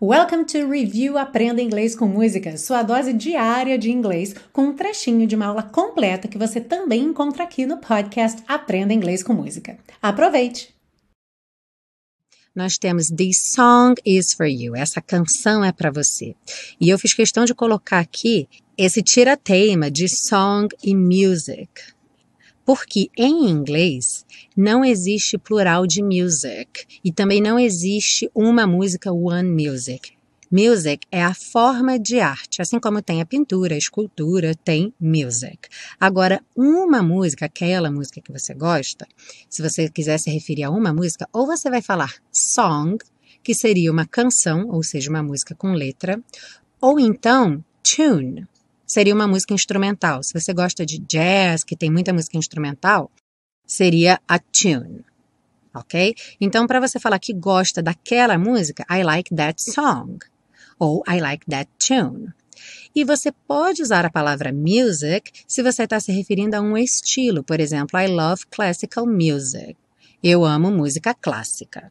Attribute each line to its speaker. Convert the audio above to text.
Speaker 1: Welcome to Review Aprenda Inglês com Música, sua dose diária de inglês, com um trechinho de uma aula completa que você também encontra aqui no podcast Aprenda Inglês com Música. Aproveite!
Speaker 2: Nós temos This Song is for You. Essa canção é para você. E eu fiz questão de colocar aqui esse tira-teima de song e music porque em inglês não existe plural de music e também não existe uma música one music. Music é a forma de arte, assim como tem a pintura, a escultura, tem music. Agora, uma música, aquela música que você gosta, se você quiser se referir a uma música, ou você vai falar song, que seria uma canção, ou seja, uma música com letra, ou então tune, seria uma música instrumental. Se você gosta de jazz, que tem muita música instrumental, seria a tune. Ok? Então, para você falar que gosta daquela música, I like that song. Ou I like that tune. E você pode usar a palavra music se você está se referindo a um estilo. Por exemplo, I love classical music. Eu amo música clássica.